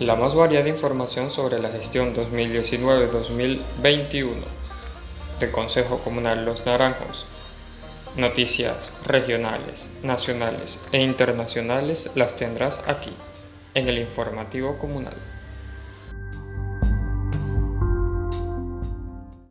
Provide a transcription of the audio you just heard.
La más variada información sobre la gestión 2019-2021 del Consejo Comunal Los Naranjos. Noticias regionales, nacionales e internacionales las tendrás aquí, en el informativo comunal.